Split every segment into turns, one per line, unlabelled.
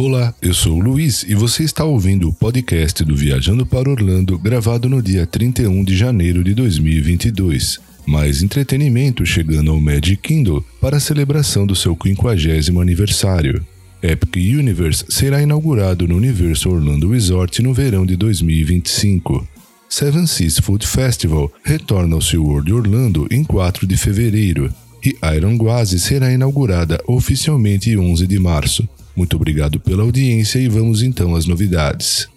Olá, eu sou o Luiz e você está ouvindo o podcast do Viajando para Orlando, gravado no dia 31 de janeiro de 2022. Mais entretenimento chegando ao Magic Kingdom para a celebração do seu 50 aniversário. Epic Universe será inaugurado no Universo Orlando Resort no verão de 2025. Seven Seas Food Festival retorna ao SeaWorld Orlando em 4 de fevereiro e Iron Gwazi será inaugurada oficialmente em 11 de março. Muito obrigado pela audiência e vamos então às novidades.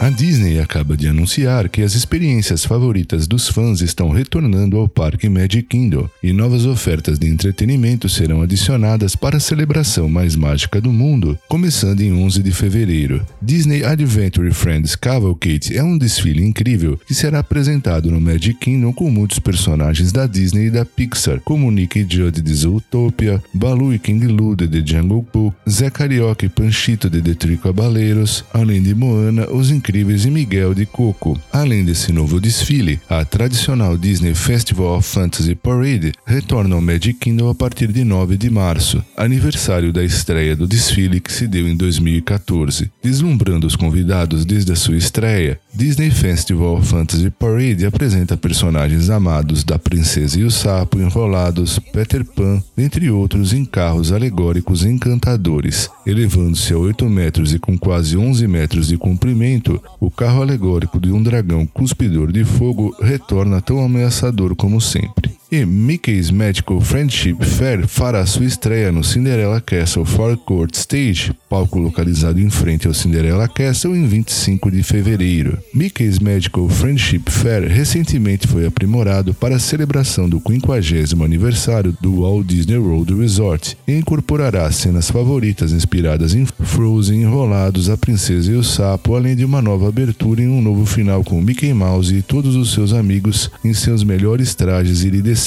A Disney acaba de anunciar que as experiências favoritas dos fãs estão retornando ao Parque Magic Kingdom e novas ofertas de entretenimento serão adicionadas para a celebração mais mágica do mundo, começando em 11 de fevereiro. Disney Adventure Friends Cavalcade é um desfile incrível que será apresentado no Magic Kingdom com muitos personagens da Disney e da Pixar, como Nick Judd de Zootopia, Baloo e King Lou de Jungle Book, Zé Carioca e Panchito de The Three Cabaleiros, além de Moana, os incríveis e Miguel de Coco. Além desse novo desfile, a tradicional Disney Festival of Fantasy Parade retorna ao Magic Kingdom a partir de 9 de março, aniversário da estreia do desfile que se deu em 2014. Deslumbrando os convidados desde a sua estreia, Disney Festival of Fantasy Parade apresenta personagens amados da Princesa e o Sapo enrolados, Peter Pan, entre outros em carros alegóricos encantadores. Elevando-se a 8 metros e com quase 11 metros de comprimento, o carro alegórico de um dragão cuspidor de fogo retorna tão ameaçador como sempre e Mickey's Magical Friendship Fair fará sua estreia no Cinderella Castle Forecourt Stage, palco localizado em frente ao Cinderella Castle, em 25 de fevereiro. Mickey's Magical Friendship Fair recentemente foi aprimorado para a celebração do 50 aniversário do Walt Disney World Resort e incorporará cenas favoritas inspiradas em Frozen enrolados, a princesa e o sapo, além de uma nova abertura e um novo final com Mickey Mouse e todos os seus amigos em seus melhores trajes iridescentes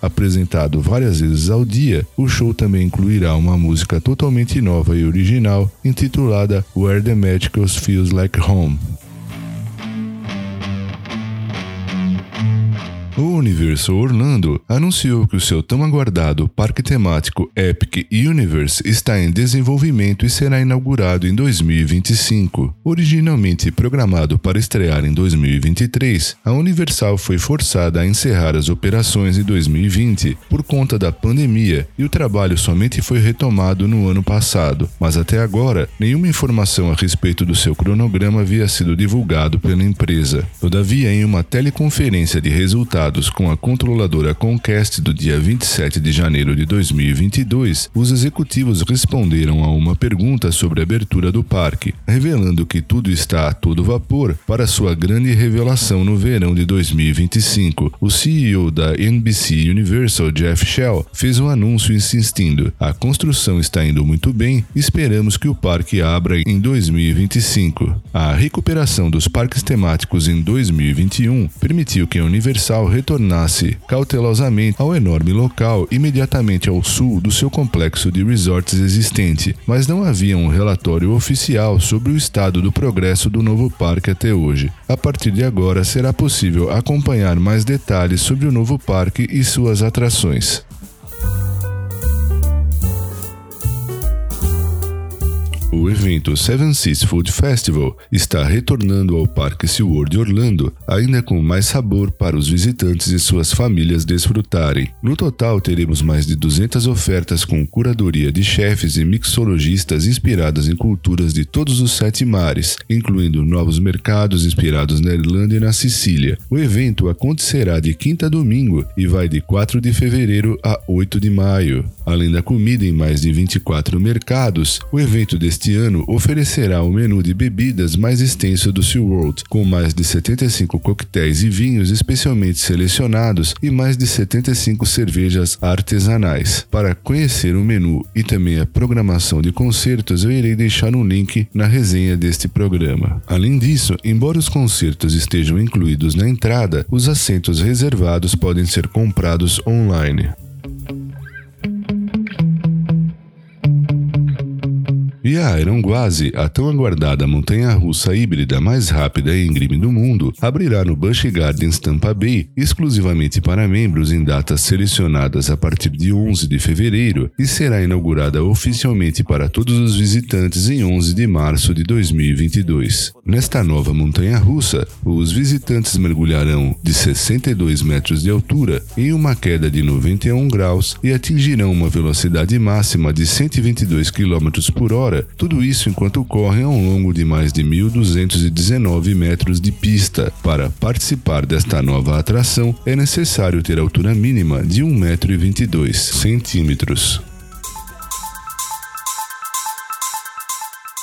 Apresentado várias vezes ao dia, o show também incluirá uma música totalmente nova e original intitulada Where the Magicals Feels Like Home. O Universo Orlando anunciou que o seu tão aguardado parque temático Epic Universe está em desenvolvimento e será inaugurado em 2025. Originalmente programado para estrear em 2023, a Universal foi forçada a encerrar as operações em 2020 por conta da pandemia e o trabalho somente foi retomado no ano passado, mas até agora nenhuma informação a respeito do seu cronograma havia sido divulgado pela empresa. Todavia, em uma teleconferência de resultados com a controladora Comcast do dia 27 de janeiro de 2022, os executivos responderam a uma pergunta sobre a abertura do parque, revelando que tudo está a todo vapor para sua grande revelação no verão de 2025. O CEO da NBC Universal, Jeff Shell, fez um anúncio insistindo: a construção está indo muito bem, esperamos que o parque abra em 2025. A recuperação dos parques temáticos em 2021 permitiu que a Universal retornasse cautelosamente ao enorme local imediatamente ao sul do seu complexo de resorts existente, mas não havia um relatório oficial sobre o estado do progresso do novo parque até hoje. A partir de agora será possível acompanhar mais detalhes sobre o novo parque e suas atrações. O evento Seven Seas Food Festival está retornando ao Parque SeaWorld Orlando, ainda com mais sabor para os visitantes e suas famílias desfrutarem. No total, teremos mais de 200 ofertas com curadoria de chefes e mixologistas inspiradas em culturas de todos os sete mares, incluindo novos mercados inspirados na Irlanda e na Sicília. O evento acontecerá de quinta a domingo e vai de 4 de fevereiro a 8 de maio. Além da comida em mais de 24 mercados, o evento deste este ano oferecerá o menu de bebidas mais extenso do SeaWorld, com mais de 75 coquetéis e vinhos especialmente selecionados e mais de 75 cervejas artesanais. Para conhecer o menu e também a programação de concertos, eu irei deixar um link na resenha deste programa. Além disso, embora os concertos estejam incluídos na entrada, os assentos reservados podem ser comprados online. E a Iron Gwazi, a tão aguardada montanha-russa híbrida mais rápida e íngreme do mundo, abrirá no Busch Gardens Tampa Bay, exclusivamente para membros em datas selecionadas a partir de 11 de fevereiro e será inaugurada oficialmente para todos os visitantes em 11 de março de 2022. Nesta nova montanha-russa, os visitantes mergulharão de 62 metros de altura em uma queda de 91 graus e atingirão uma velocidade máxima de 122 km por hora, tudo isso enquanto correm ao longo de mais de 1.219 metros de pista. Para participar desta nova atração, é necessário ter altura mínima de 1,22 m.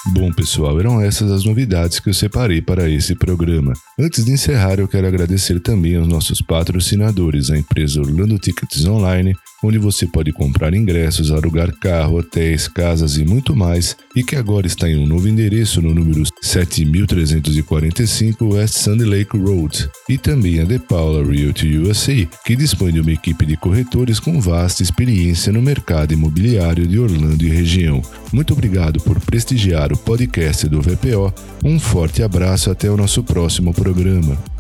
Bom, pessoal, eram essas as novidades que eu separei para esse programa. Antes de encerrar, eu quero agradecer também aos nossos patrocinadores, a empresa Orlando Tickets Online, onde você pode comprar ingressos, alugar carro, hotéis, casas e muito mais, e que agora está em um novo endereço no número 7345 West Sand Lake Road, e também a The Paula Realty USA, que dispõe de uma equipe de corretores com vasta experiência no mercado imobiliário de Orlando e região. Muito obrigado por prestigiar o podcast do VPO. Um forte abraço até o nosso próximo programa.